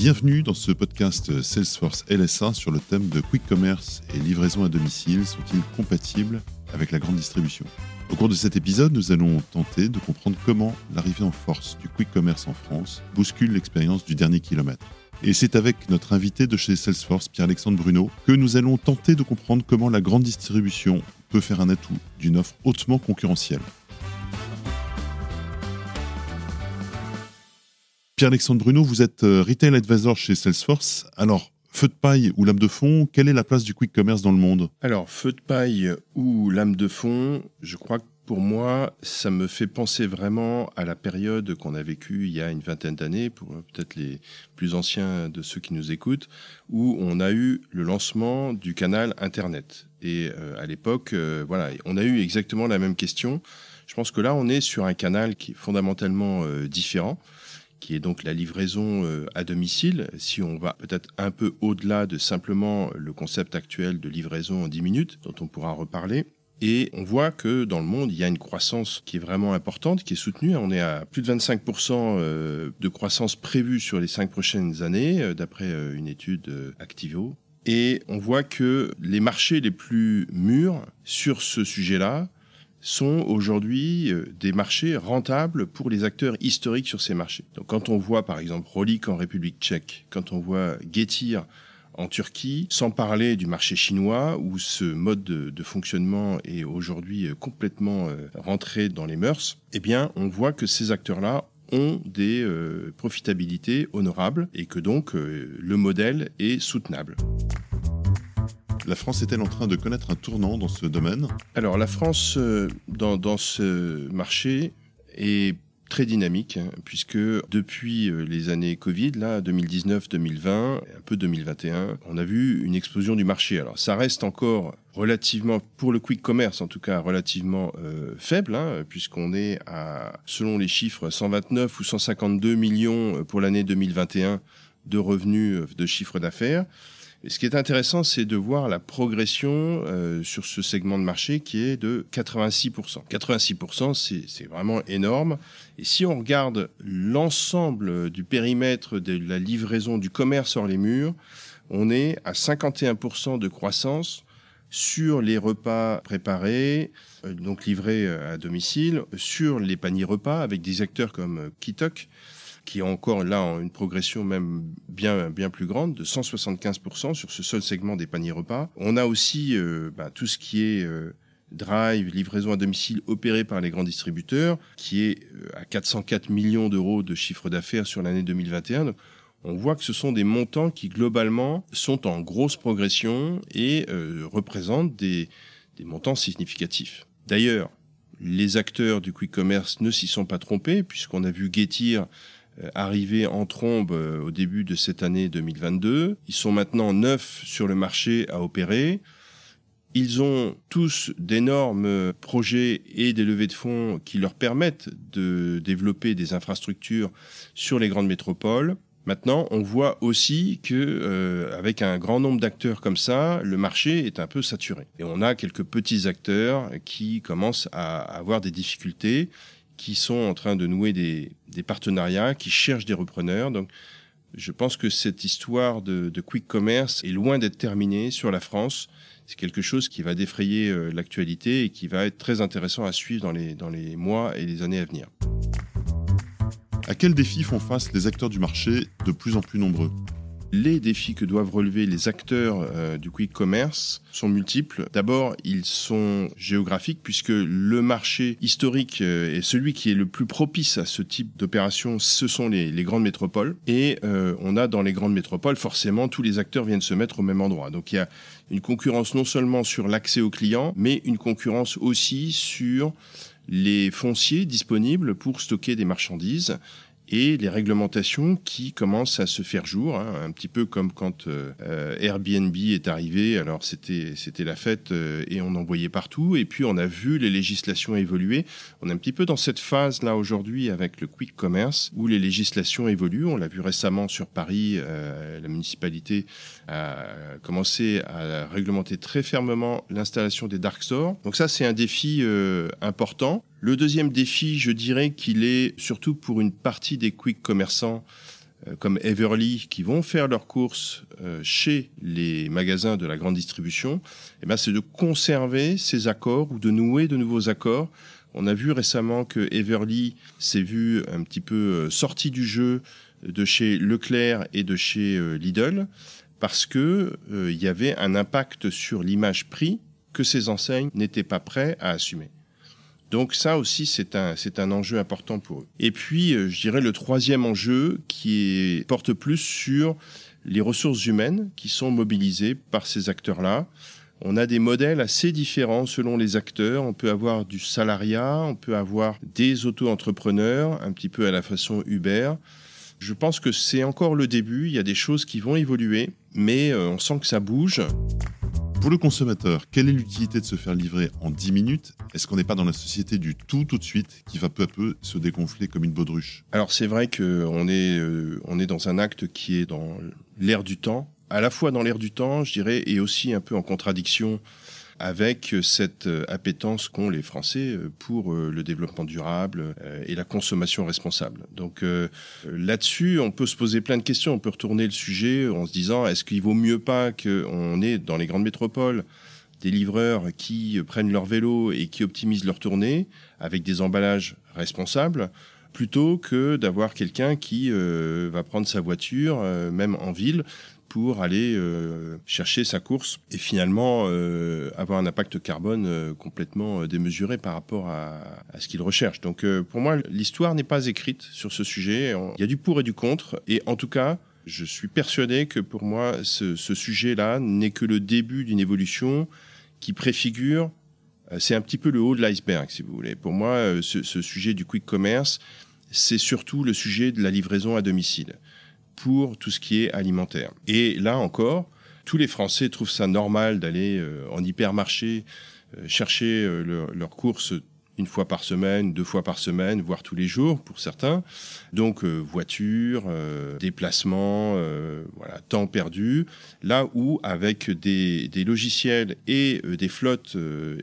Bienvenue dans ce podcast Salesforce LSA sur le thème de Quick Commerce et livraison à domicile sont-ils compatibles avec la grande distribution? Au cours de cet épisode, nous allons tenter de comprendre comment l'arrivée en force du Quick Commerce en France bouscule l'expérience du dernier kilomètre. Et c'est avec notre invité de chez Salesforce, Pierre-Alexandre Bruno, que nous allons tenter de comprendre comment la grande distribution peut faire un atout d'une offre hautement concurrentielle. Pierre-Alexandre Bruno, vous êtes euh, Retail Advisor chez Salesforce. Alors, feu de paille ou lame de fond, quelle est la place du quick commerce dans le monde? Alors, feu de paille ou lame de fond, je crois que pour moi, ça me fait penser vraiment à la période qu'on a vécue il y a une vingtaine d'années, pour peut-être les plus anciens de ceux qui nous écoutent, où on a eu le lancement du canal Internet. Et euh, à l'époque, euh, voilà, on a eu exactement la même question. Je pense que là, on est sur un canal qui est fondamentalement différent qui est donc la livraison euh, à domicile. Si on va peut-être un peu au-delà de simplement le concept actuel de livraison en 10 minutes, dont on pourra reparler. Et on voit que dans le monde, il y a une croissance qui est vraiment importante, qui est soutenue. On est à plus de 25% euh, de croissance prévue sur les cinq prochaines années, euh, d'après une étude Activo. Et on voit que les marchés les plus mûrs sur ce sujet-là sont aujourd'hui euh, des marchés rentables pour les acteurs historiques sur ces marchés. Donc quand on voit par exemple Rolik en République tchèque, quand on voit Getir en Turquie, sans parler du marché chinois où ce mode de, fonctionnement est aujourd'hui euh, complètement euh, rentré dans les mœurs, eh bien on voit que ces acteurs-là ont des profitabilités honorables et que donc le modèle est soutenable. La France est-elle en train de connaître un tournant dans ce domaine? Alors la France, euh, dans, ce marché, est très dynamique, hein, puisque depuis euh, les années Covid, là, 2019-2020, un peu 2021, on a vu une explosion du marché. Alors ça reste encore relativement, pour le quick commerce en tout cas, relativement euh, faible, hein, puisqu'on est à, selon les chiffres, 129 ou 152 millions pour l'année 2021 de revenus de chiffre d'affaires ce qui est intéressant, c'est de voir la progression euh, sur ce segment de marché qui est de 86%. 86%, c'est vraiment énorme. Et si on regarde l'ensemble du périmètre de la livraison du commerce hors les murs, on est à 51% de croissance sur les repas préparés, euh, donc livrés euh, à domicile, sur les paniers repas avec des acteurs comme Kitok, qui est encore là une progression même bien, bien plus grande, de 175% sur ce seul segment des paniers repas. On a aussi euh, bah, tout ce qui est euh, drive, livraison à domicile opéré par les grands distributeurs, qui est euh, à 404 millions d'euros de chiffre d'affaires sur l'année 2021. on voit que ce sont des montants qui globalement sont en grosse progression et représentent des, des montants significatifs. D'ailleurs, les acteurs du quick commerce ne s'y sont pas trompés, puisqu'on a vu Getir euh, arrivés en trombe euh, au début de cette année 2022. Ils sont maintenant neuf sur le marché à opérer. Ils ont tous d'énormes projets et des levées de fonds qui leur permettent de développer des infrastructures sur les grandes métropoles. Maintenant, on voit aussi que euh, avec un grand nombre d'acteurs comme ça, le marché est un peu saturé. Et on a quelques petits acteurs qui commencent à avoir des difficultés qui sont en train de nouer des, partenariats, qui cherchent des repreneurs. Donc, je pense que cette histoire de, quick commerce est loin d'être terminée sur la France. C'est quelque chose qui va défrayer euh, l'actualité et qui va être très intéressant à suivre dans les, dans les mois et les années à venir. À quels défis font face les acteurs du marché de plus en plus nombreux? Les défis que doivent relever les acteurs euh, du quick commerce sont multiples. D'abord, ils sont géographiques puisque le marché historique euh, et celui qui est le plus propice à ce type d'opération, ce sont les, grandes métropoles. Et euh, on a dans les grandes métropoles, forcément, tous les acteurs viennent se mettre au même endroit. Donc il y a une concurrence non seulement sur l'accès aux clients, mais une concurrence aussi sur les fonciers disponibles pour stocker des marchandises et les réglementations qui commencent à se faire jour, hein, un petit peu comme quand euh, euh, Airbnb est arrivé. Alors c'était c'était la fête euh, et on en voyait partout. Et puis on a vu les législations évoluer. On est un petit peu dans cette phase là aujourd'hui avec le quick commerce où les législations évoluent. On l'a vu récemment sur Paris, la municipalité a commencé à réglementer très fermement l'installation des dark stores. Donc ça c'est un défi important. Le deuxième défi, je dirais qu'il est surtout pour une partie des quick commerçants euh, comme Everly qui vont faire leurs courses euh, chez les magasins de la grande distribution, eh ben, c'est de conserver ces accords ou de nouer de nouveaux accords. On a vu récemment que Everly s'est vu un petit peu euh, sorti du jeu de chez Leclerc et de chez Lidl parce que il y avait un impact sur l'image prix que ces enseignes n'étaient pas prêts à assumer. Donc ça aussi, c'est un, c'est un enjeu important pour eux. Et puis, euh, je dirais le troisième enjeu qui porte plus sur les ressources humaines qui sont mobilisées par ces acteurs-là. On a des modèles assez différents selon les acteurs. On peut avoir du salariat, on peut avoir des auto-entrepreneurs, un petit peu à la façon Uber. Je pense que c'est encore le début. Il y a des choses qui vont évoluer, mais euh, on sent que ça bouge. Pour le consommateur, quelle est l'utilité de se faire livrer en 10 minutes? Est-ce qu'on n'est pas dans la société du tout tout de suite qui va peu à peu se dégonfler comme une baudruche? Alors c'est vrai qu'on est, euh, on est dans un acte qui est dans l'air du temps, à la fois dans l'air du temps, je dirais, et aussi un peu en contradiction avec cette euh, appétence qu'ont les Français euh, pour euh, le développement durable et la consommation responsable. Donc là-dessus, on peut se poser plein de questions. On peut retourner le sujet en se disant est-ce qu'il vaut mieux pas qu'on ait dans les grandes métropoles des livreurs qui prennent leur vélo et qui optimisent leur tournée avec des emballages responsables plutôt que d'avoir quelqu'un qui va prendre sa voiture, même en ville, pour aller euh, chercher sa course et finalement euh, avoir un impact carbone euh, complètement démesuré par rapport à, ce qu'il recherche. Donc pour moi, l'histoire n'est pas écrite sur ce sujet. Il y a du pour et du contre. Et en tout cas, je suis persuadé que pour moi, ce, sujet-là n'est que le début d'une évolution qui préfigure, c'est un petit peu le haut de l'iceberg, si vous voulez. Pour moi, ce sujet du quick commerce, c'est surtout le sujet de la livraison à domicile pour tout ce qui est alimentaire. Et là encore, tous les Français trouvent ça normal d'aller euh, en hypermarché euh, chercher leurs courses une fois par semaine, deux fois par semaine, voire tous les jours pour certains. Donc voiture, déplacement, voilà, temps perdu. Là où avec des, logiciels et des flottes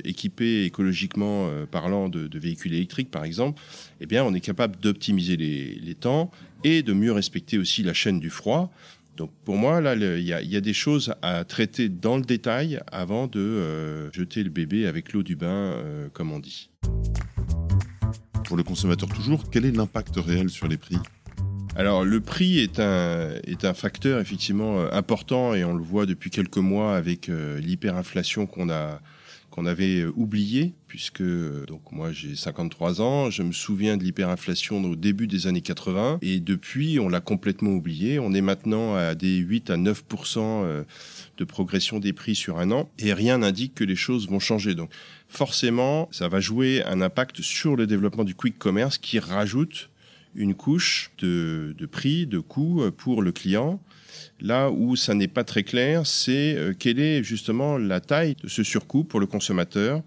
équipées écologiquement parlant de, véhicules électriques par exemple, eh bien on est capable d'optimiser les, les temps et de mieux respecter aussi la chaîne du froid. Donc pour moi, là, il y, a des choses à traiter dans le détail avant de euh, jeter le bébé avec l'eau du bain, euh, comme on dit. Pour le consommateur toujours, quel est l'impact réel sur les prix? Alors le prix est un, facteur effectivement euh, important et on le voit depuis quelques mois avec l'hyperinflation qu'on a, qu'on avait euh, oublié, puisque donc moi j'ai 53 ans, je me souviens de l'hyperinflation au début des années 80, et depuis on l'a complètement oublié. On est maintenant à des 8 à 9% euh, de progression des prix sur un an, et rien n'indique que les choses vont changer. Donc forcément, ça va jouer un impact sur le développement du quick commerce qui rajoute une couche de, de prix, de coûts euh, pour le client. Là où ça n'est pas très clair, c'est euh, quelle est justement la taille de ce surcoût pour le consommateur,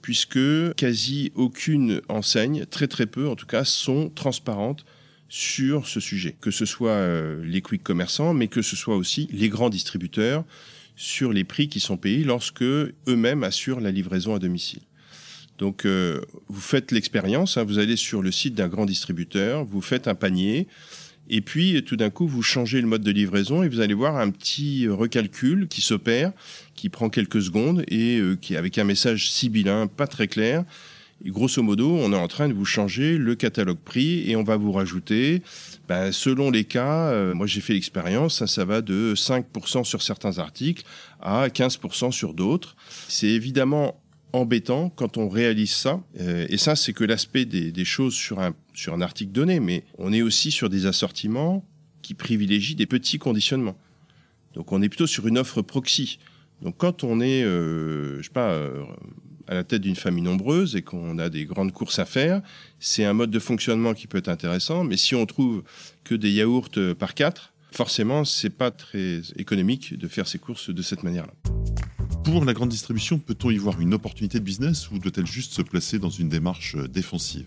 puisque quasi aucune enseigne, très très peu en tout cas, sont transparentes sur ce sujet, que ce soit euh, les quick commerçants, mais que ce soit aussi les grands distributeurs sur les prix qui sont payés lorsque eux-mêmes assurent la livraison à domicile. Donc, euh, vous faites l'expérience, hein, vous allez sur le site d'un grand distributeur, vous faites un panier, et puis, tout d'un coup, vous changez le mode de livraison et vous allez voir un petit recalcul qui s'opère, qui prend quelques secondes et euh, qui, avec un message sibyllin pas très clair, grosso modo, on est en train de vous changer le catalogue prix et on va vous rajouter, ben, selon les cas, euh, moi j'ai fait l'expérience, ça, ça va de 5% sur certains articles à 15% sur d'autres. C'est évidemment embêtant quand on réalise ça. Euh, et ça, c'est que l'aspect des, choses sur un, sur un article donné, mais on est aussi sur des assortiments qui privilégient des petits conditionnements. Donc on est plutôt sur une offre proxy. Donc quand on est, euh, je sais pas, euh, à la tête d'une famille nombreuse et qu'on a des grandes courses à faire, c'est un mode de fonctionnement qui peut être intéressant. Mais si on trouve que des yaourts par quatre, forcément, c'est pas très économique de faire ces courses de cette manière-là. Pour la grande distribution, peut-on y voir une opportunité de business ou doit-elle juste se placer dans une démarche euh, défensive?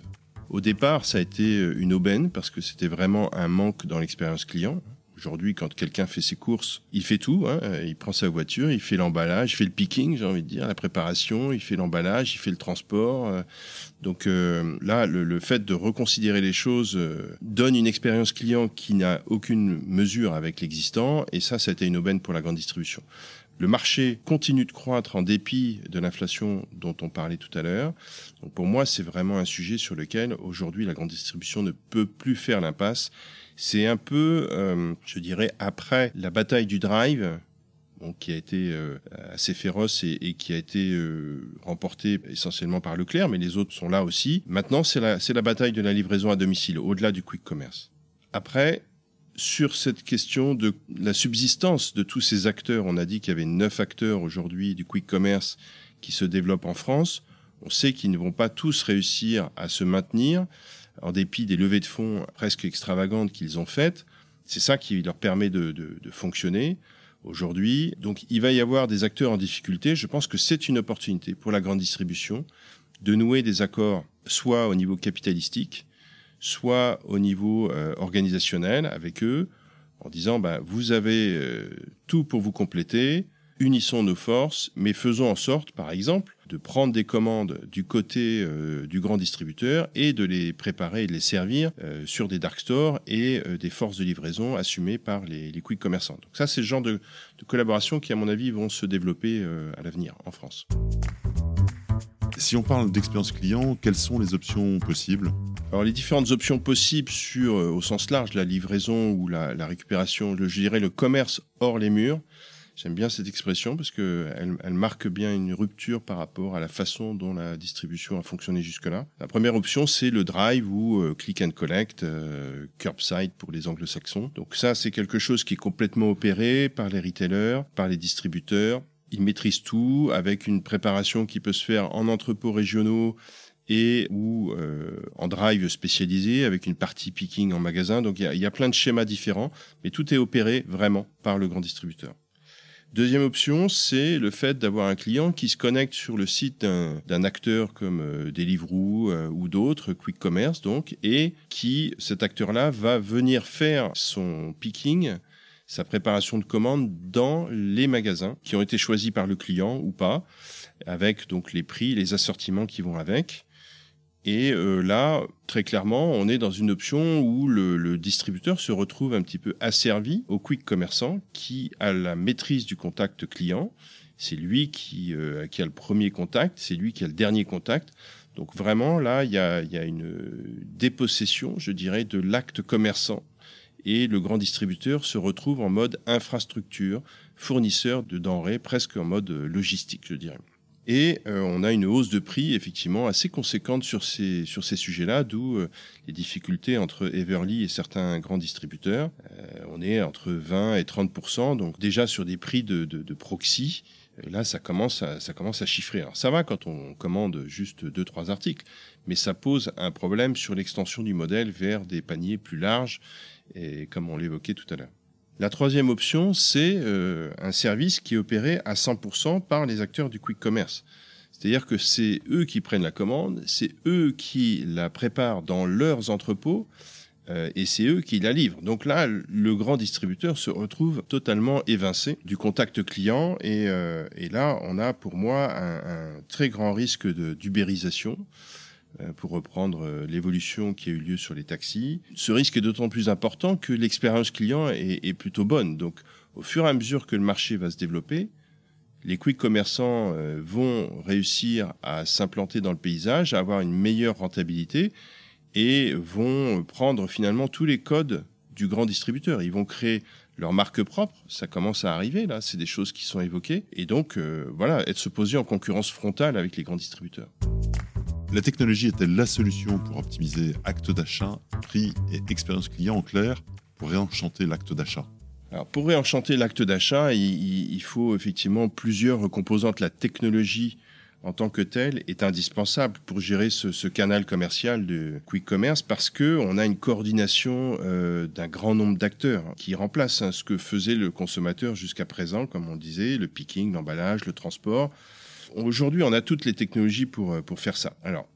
Au départ, ça a été euh, une aubaine parce que c'était vraiment un manque dans l'expérience client. Aujourd'hui, quand quelqu'un fait ses courses, il fait tout. Hein. Il prend sa voiture, il fait l'emballage, il fait le picking, j'ai envie de dire, la préparation, il fait l'emballage, il fait le transport. Euh. Donc euh, là, le, fait de reconsidérer les choses euh, donne une expérience client qui n'a aucune mesure avec l'existant. Et ça, ça a été une aubaine pour la grande distribution. Le marché continue de croître en dépit de l'inflation dont on parlait tout à l'heure. Donc pour moi, c'est vraiment un sujet sur lequel aujourd'hui la grande distribution ne peut plus faire l'impasse. C'est un peu, euh, je dirais, après la bataille du drive, qui a été euh, assez féroce et, qui a été euh, remportée essentiellement par Leclerc, mais les autres sont là aussi. Maintenant, c'est la, c'est la bataille de la livraison à domicile, au-delà du quick commerce. Après, sur cette question de la subsistance de tous ces acteurs, on a dit qu'il y avait neuf acteurs aujourd'hui du quick commerce qui se développent en France. On sait qu'ils ne vont pas tous réussir à se maintenir en dépit des levées de fonds presque extravagantes qu'ils ont faites. C'est ça qui leur permet de, de, de fonctionner aujourd'hui. Donc il va y avoir des acteurs en difficulté. Je pense que c'est une opportunité pour la grande distribution de nouer des accords soit au niveau capitalistique, soit au niveau euh, organisationnel avec eux, en disant bah, vous avez euh, tout pour vous compléter, unissons nos forces, mais faisons en sorte, par exemple, de prendre des commandes du côté euh, du grand distributeur et de les préparer et de les servir sur des dark stores et des forces de livraison assumées par les, quick commerçants. Donc ça, c'est le genre de collaboration qui, à mon avis, vont se développer à l'avenir en France. Si on parle d'expérience client, quelles sont les options possibles? Alors les différentes options possibles sur, euh, au sens large, la livraison ou la, récupération, je dirais le commerce hors les murs. J'aime bien cette expression parce qu'elle elle marque bien une rupture par rapport à la façon dont la distribution a fonctionné jusque-là. La première option, c'est le drive ou euh, click and collect, euh, curbside pour les anglo-saxons. Donc ça, c'est quelque chose qui est complètement opéré par les retailers, par les distributeurs. Ils maîtrisent tout avec une préparation qui peut se faire en entrepôts régionaux et ou euh, en drive spécialisé avec une partie picking en magasin. Donc il y, y a, plein de schémas différents, mais tout est opéré vraiment par le grand distributeur. Deuxième option, c'est le fait d'avoir un client qui se connecte sur le site d'un acteur comme euh, Deliveroo euh, ou d'autres, Quick Commerce donc, et qui, cet acteur-là, va venir faire son picking, sa préparation de commande dans les magasins qui ont été choisis par le client ou pas, avec donc les prix, les assortiments qui vont avec. Et euh, là, très clairement, on est dans une option où le, distributeur se retrouve un petit peu asservi au quick commerçant qui a la maîtrise du contact client. C'est lui qui, euh, qui a le premier contact, c'est lui qui a le dernier contact. Donc vraiment, là, il y a, y a une dépossession, je dirais, de l'acte commerçant. Et le grand distributeur se retrouve en mode infrastructure, fournisseur de denrées, presque en mode logistique, je dirais. Et euh, on a une hausse de prix effectivement assez conséquente sur ces, sur ces sujets-là, d'où euh, les difficultés entre Everly et certains grands distributeurs. Euh, on est entre 20 et 30% donc déjà sur des prix de, de, de proxy. Là, ça commence, à, ça commence à chiffrer. Alors, ça va quand on commande juste deux, trois articles, mais ça pose un problème sur l'extension du modèle vers des paniers plus larges, et comme on l'évoquait tout à l'heure. La troisième option, c'est euh, un service qui est opéré à 100% par les acteurs du quick commerce. C'est-à-dire que c'est eux qui prennent la commande, c'est eux qui la préparent dans leurs entrepôts euh, et c'est eux qui la livrent. Donc là, le grand distributeur se retrouve totalement évincé du contact client et, euh, là, on a pour moi un, un très grand risque d'ubérisation. Euh, pour reprendre euh, l'évolution qui a eu lieu sur les taxis. Ce risque est d'autant plus important que l'expérience client est, plutôt bonne. Donc, au fur et à mesure que le marché va se développer, les quick commerçants euh, vont réussir à s'implanter dans le paysage, à avoir une meilleure rentabilité et vont prendre finalement tous les codes du grand distributeur. Ils vont créer leur marque propre, ça commence à arriver là, c'est des choses qui sont évoquées, et donc voilà, être se poser en concurrence frontale avec les grands distributeurs. La technologie est-elle la solution pour optimiser acte d'achat, prix et expérience client en clair pour réenchanter l'acte d'achat pour réenchanter l'acte d'achat, il, faut effectivement plusieurs composantes. La technologie en tant que telle est indispensable pour gérer ce, canal commercial de quick commerce parce que on a une coordination euh, d'un grand nombre d'acteurs qui remplace hein, ce que faisait le consommateur jusqu'à présent, comme on disait, le picking, l'emballage, le transport. Aujourd'hui, on a toutes les technologies pour, euh, pour faire ça. Alors,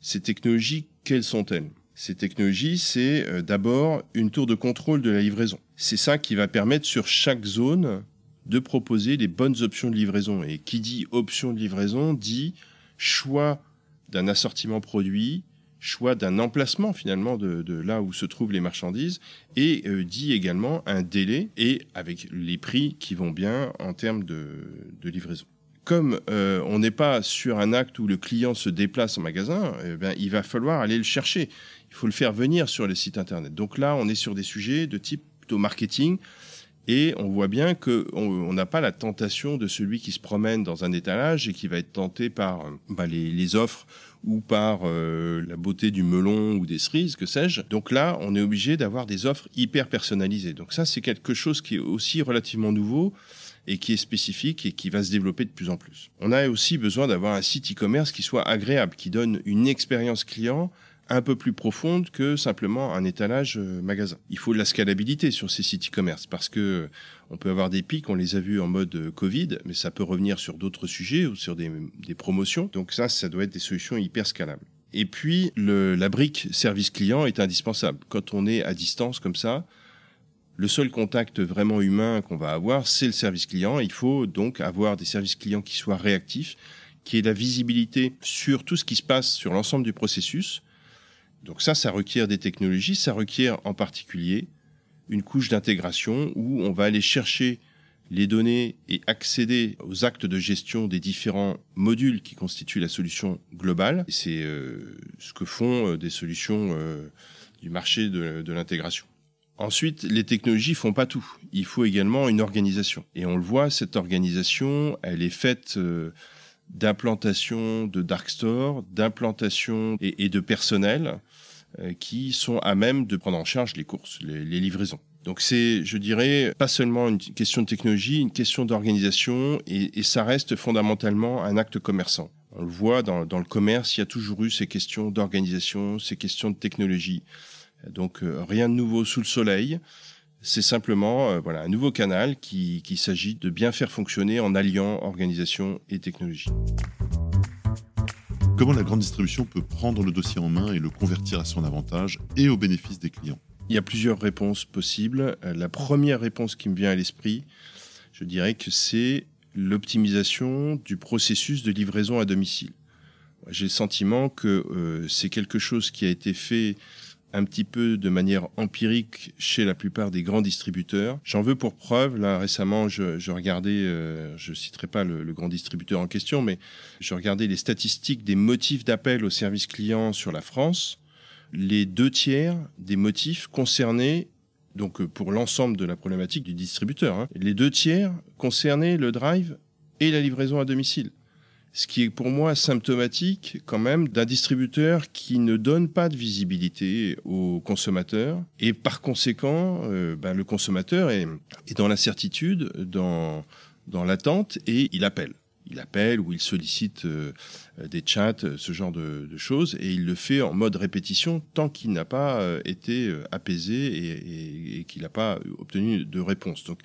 ces technologies, quelles sont-elles? Ces technologies, c'est euh, d'abord une tour de contrôle de la livraison. C'est ça qui va permettre sur chaque zone de proposer les bonnes options de livraison. Et qui dit option de livraison dit choix d'un assortiment produit, choix d'un emplacement finalement de, là où se trouvent les marchandises et euh, dit également un délai et avec les prix qui vont bien en termes de, livraison. Comme euh, on n'est pas sur un acte où le client se déplace en magasin, eh bien, il va falloir aller le chercher. Il faut le faire venir sur les sites internet. Donc là, on est sur des sujets de type plutôt marketing. Et on voit bien qu'on n'a pas la tentation de celui qui se promène dans un étalage et qui va être tenté par bah, les, offres ou par euh, la beauté du melon ou des cerises, que sais-je. Donc là, on est obligé d'avoir des offres hyper personnalisées. Donc ça, c'est quelque chose qui est aussi relativement nouveau et qui est spécifique et qui va se développer de plus en plus. On a aussi besoin d'avoir un site e-commerce qui soit agréable, qui donne une expérience client un peu plus profonde que simplement un étalage euh, magasin. Il faut de la scalabilité sur ces sites e-commerce parce que euh, on peut avoir des pics, on les a vus en mode euh, Covid, mais ça peut revenir sur d'autres sujets ou sur des, promotions. Donc ça, ça doit être des solutions hyper scalables. Et puis, le, la brique service client est indispensable. Quand on est à distance comme ça, le seul contact vraiment humain qu'on va avoir, c'est le service client. Il faut donc avoir des services clients qui soient réactifs, qui aient la visibilité sur tout ce qui se passe sur l'ensemble du processus, donc ça, ça requiert des technologies, ça requiert en particulier une couche d'intégration où on va aller chercher les données et accéder aux actes de gestion des différents modules qui constituent la solution globale. C'est euh, ce que font euh, des solutions euh, du marché de, de l'intégration. Ensuite, les technologies font pas tout. Il faut également une organisation. Et on le voit, cette organisation, elle est faite d'implantation de dark store, d'implantation et, de personnel euh, qui sont à même de prendre en charge les courses, les, livraisons. Donc c'est, je dirais, pas seulement une question de technologie, une question d'organisation, et, ça reste fondamentalement un acte commerçant. On le voit dans le commerce, il y a toujours eu ces questions d'organisation, ces questions de technologie. Donc euh, rien de nouveau sous le soleil. C'est simplement euh, voilà, un nouveau canal qu'il qui s'agit de bien faire fonctionner en alliant organisation et technologie. Comment la grande distribution peut prendre le dossier en main et le convertir à son avantage et au bénéfice des clients? Il y a plusieurs réponses possibles. Euh, la première réponse qui me vient à l'esprit, je dirais que c'est l'optimisation du processus de livraison à domicile. J'ai le sentiment que euh, c'est quelque chose qui a été fait un petit peu de manière empirique chez la plupart des grands distributeurs. J'en veux pour preuve, là récemment, je, regardais, euh, je citerai pas le, grand distributeur en question, mais je regardais les statistiques des motifs d'appel au service client sur la France. Les deux tiers des motifs concernés donc euh, pour l'ensemble de la problématique du distributeur, hein, les deux tiers concernaient le drive et la livraison à domicile ce qui est pour moi symptomatique quand même d'un distributeur qui ne donne pas de visibilité aux consommateurs et par conséquent euh, ben, le consommateur est, dans l'incertitude, dans, l'attente et il appelle. Il appelle ou il sollicite euh, des chats, ce genre de, choses, et il le fait en mode répétition tant qu'il n'a pas euh, été apaisé et, et, et qu'il n'a pas obtenu de réponse. Donc,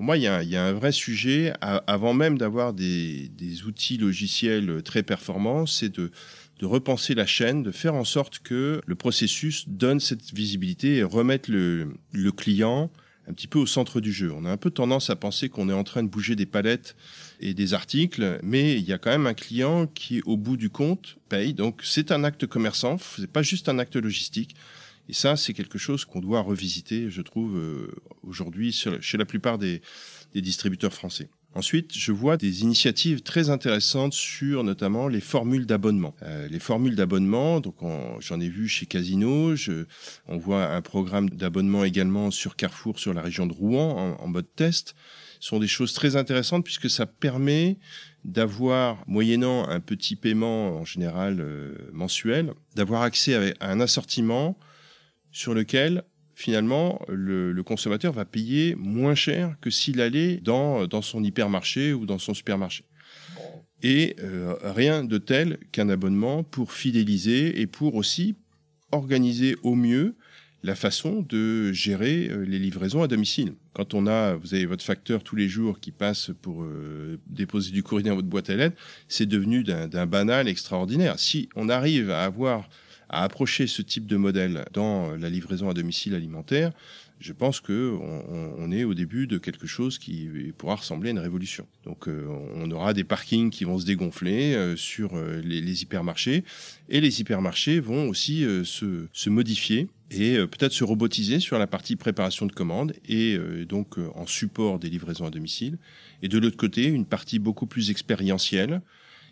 pour moi, il y a, un vrai sujet, avant même d'avoir des, outils logiciels très performants, c'est de, repenser la chaîne, de faire en sorte que le processus donne cette visibilité et remette le, client un petit peu au centre du jeu. On a un peu tendance à penser qu'on est en train de bouger des palettes et des articles, mais il y a quand même un client qui, au bout du compte, paye. Donc c'est un acte commerçant, c'est pas juste un acte logistique. Et ça, c'est quelque chose qu'on doit revisiter, je trouve, euh, aujourd'hui chez la plupart des, distributeurs français. Ensuite, je vois des initiatives très intéressantes sur notamment les formules d'abonnement. Euh, les formules d'abonnement, donc j'en ai vu chez Casino, on voit un programme d'abonnement également sur Carrefour sur la région de Rouen en, mode test. Ce sont des choses très intéressantes puisque ça permet d'avoir, moyennant un petit paiement en général euh, mensuel, d'avoir accès à un assortiment sur lequel finalement le, consommateur va payer moins cher que s'il allait dans, dans son hypermarché ou dans son supermarché. Et euh, rien de tel qu'un abonnement pour fidéliser et pour aussi organiser au mieux la façon de gérer euh, les livraisons à domicile. Quand on a, vous avez votre facteur tous les jours qui passe pour euh, déposer du courrier dans votre boîte à lettres, c'est devenu d'un banal extraordinaire. Si on arrive à avoir à approcher ce type de modèle dans la livraison à domicile alimentaire, je pense que on, est au début de quelque chose qui pourra ressembler à une révolution. Donc euh, on aura des parkings qui vont se dégonfler euh, sur euh, les, hypermarchés et les hypermarchés vont aussi se, se, modifier et peut-être se robotiser sur la partie préparation de commandes et donc en support des livraisons à domicile. Et de l'autre côté, une partie beaucoup plus expérientielle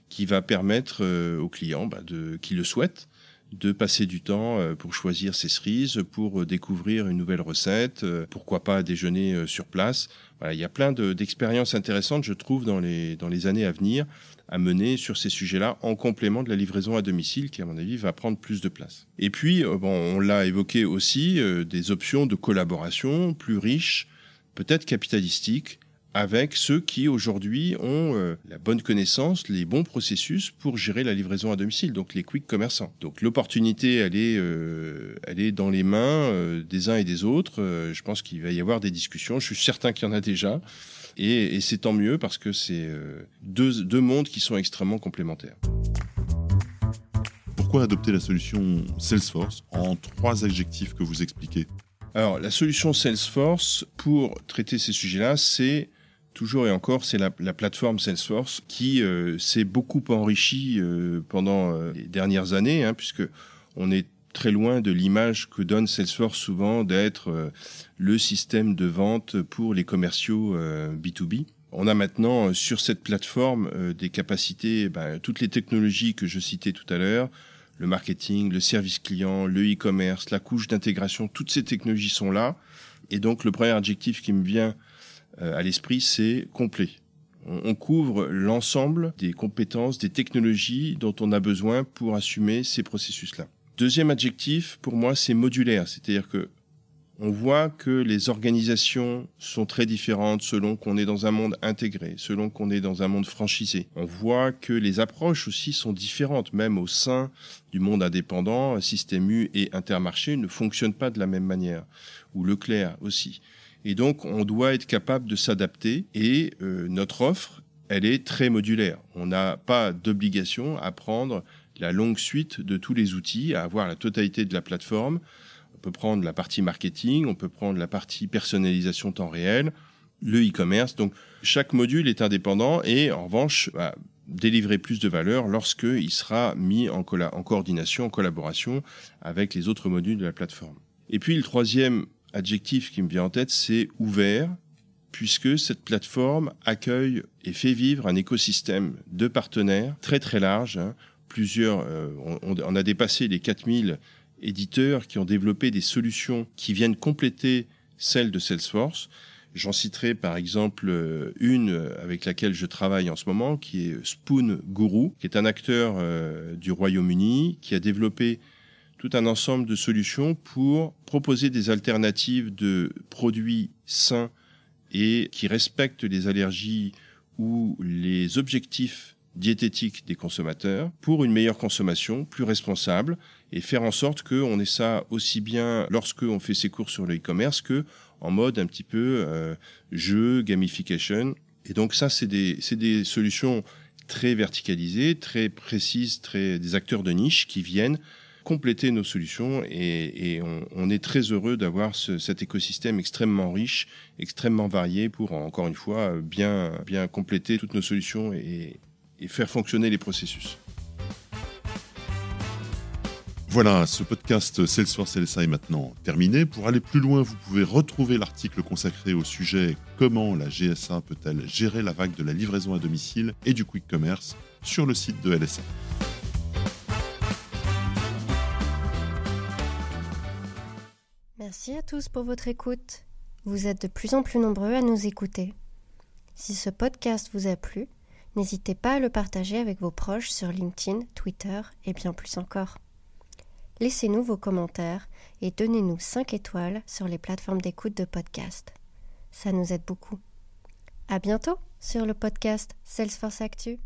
qui va permettre aux clients bah, de, qui le souhaitent de passer du temps euh, pour choisir ses cerises, pour euh, découvrir une nouvelle recette, euh, pourquoi pas déjeuner sur place. Voilà, il y a plein d'expériences intéressantes, je trouve, dans les, dans les années à venir à mener sur ces sujets-là en complément de la livraison à domicile qui, à mon avis, va prendre plus de place. Et puis, bon, on l'a évoqué aussi, des options de collaboration plus riches, peut-être capitalistiques, avec ceux qui aujourd'hui ont euh, la bonne connaissance, les bons processus pour gérer la livraison à domicile, donc les quick commerçants. Donc l'opportunité, elle est, euh, elle est dans les mains euh, des uns et des autres. je pense qu'il va y avoir des discussions. Je suis certain qu'il y en a déjà. Et, et c'est tant mieux parce que c'est deux, deux mondes qui sont extrêmement complémentaires. Pourquoi adopter la solution Salesforce en trois adjectifs que vous expliquez? Alors, la solution Salesforce pour traiter ces sujets-là, c'est toujours et encore, c'est la, plateforme Salesforce qui euh, s'est beaucoup enrichie euh, pendant euh, les dernières années, hein, puisque on est très loin de l'image que donne Salesforce souvent d'être le système de vente pour les commerciaux B2B. On a maintenant sur cette plateforme des capacités, ben, toutes les technologies que je citais tout à l'heure, le marketing, le service client, le e-commerce, la couche d'intégration, toutes ces technologies sont là. Et donc le premier adjectif qui me vient euh, à l'esprit, c'est complet. On couvre l'ensemble des compétences, des technologies dont on a besoin pour assumer ces processus-là. Deuxième adjectif, pour moi, c'est modulaire. C'est-à-dire que on voit que les organisations sont très différentes selon qu'on est dans un monde intégré, selon qu'on est dans un monde franchisé. On voit que les approches aussi sont différentes, même au sein du monde indépendant, système U et intermarché ne fonctionnent pas de la même manière, ou Leclerc aussi. Et donc, on doit être capable de s'adapter et euh, notre offre, elle est très modulaire. On n'a pas d'obligation à prendre la longue suite de tous les outils, à avoir la totalité de la plateforme. On peut prendre la partie marketing, on peut prendre la partie personnalisation temps réel, le e-commerce. Donc, chaque module est indépendant et en revanche, va délivrer plus de valeur lorsqu'il sera mis en, en coordination, en collaboration avec les autres modules de la plateforme. Et puis, le troisième adjectif qui me vient en tête, c'est ouvert, puisque cette plateforme accueille et fait vivre un écosystème de partenaires très très large. Hein. Plusieurs, euh, on, a dépassé les 4000 éditeurs qui ont développé des solutions qui viennent compléter celles de Salesforce. J'en citerai par exemple euh, une avec laquelle je travaille en ce moment, qui est Spoon Guru, qui est un acteur euh, du Royaume-Uni, qui a développé tout un ensemble de solutions pour proposer des alternatives de produits sains et qui respectent les allergies ou les objectifs diététiques des consommateurs pour une meilleure consommation, plus responsable, et faire en sorte qu'on ait ça aussi bien lorsque on fait ses courses sur le e-commerce que en mode un petit peu euh, jeu, gamification. Et donc ça, c'est des, des solutions très verticalisées, très précises, très des acteurs de niche qui viennent compléter nos solutions et, on, est très heureux d'avoir cet écosystème extrêmement riche, extrêmement varié pour encore une fois bien, bien compléter toutes nos solutions et, et faire fonctionner les processus. Voilà, ce podcast Salesforce LSA est maintenant terminé. Pour aller plus loin, vous pouvez retrouver l'article consacré au sujet Comment la GSA peut-elle gérer la vague de la livraison à domicile et du quick commerce sur le site de LSA. Merci à tous pour votre écoute. Vous êtes de plus en plus nombreux à nous écouter. Si ce podcast vous a plu, n'hésitez pas à le partager avec vos proches sur LinkedIn, Twitter et bien plus encore. Laissez-nous vos commentaires et donnez-nous 5 étoiles sur les plateformes d'écoute de podcast. Ça nous aide beaucoup. À bientôt sur le podcast Salesforce Actu.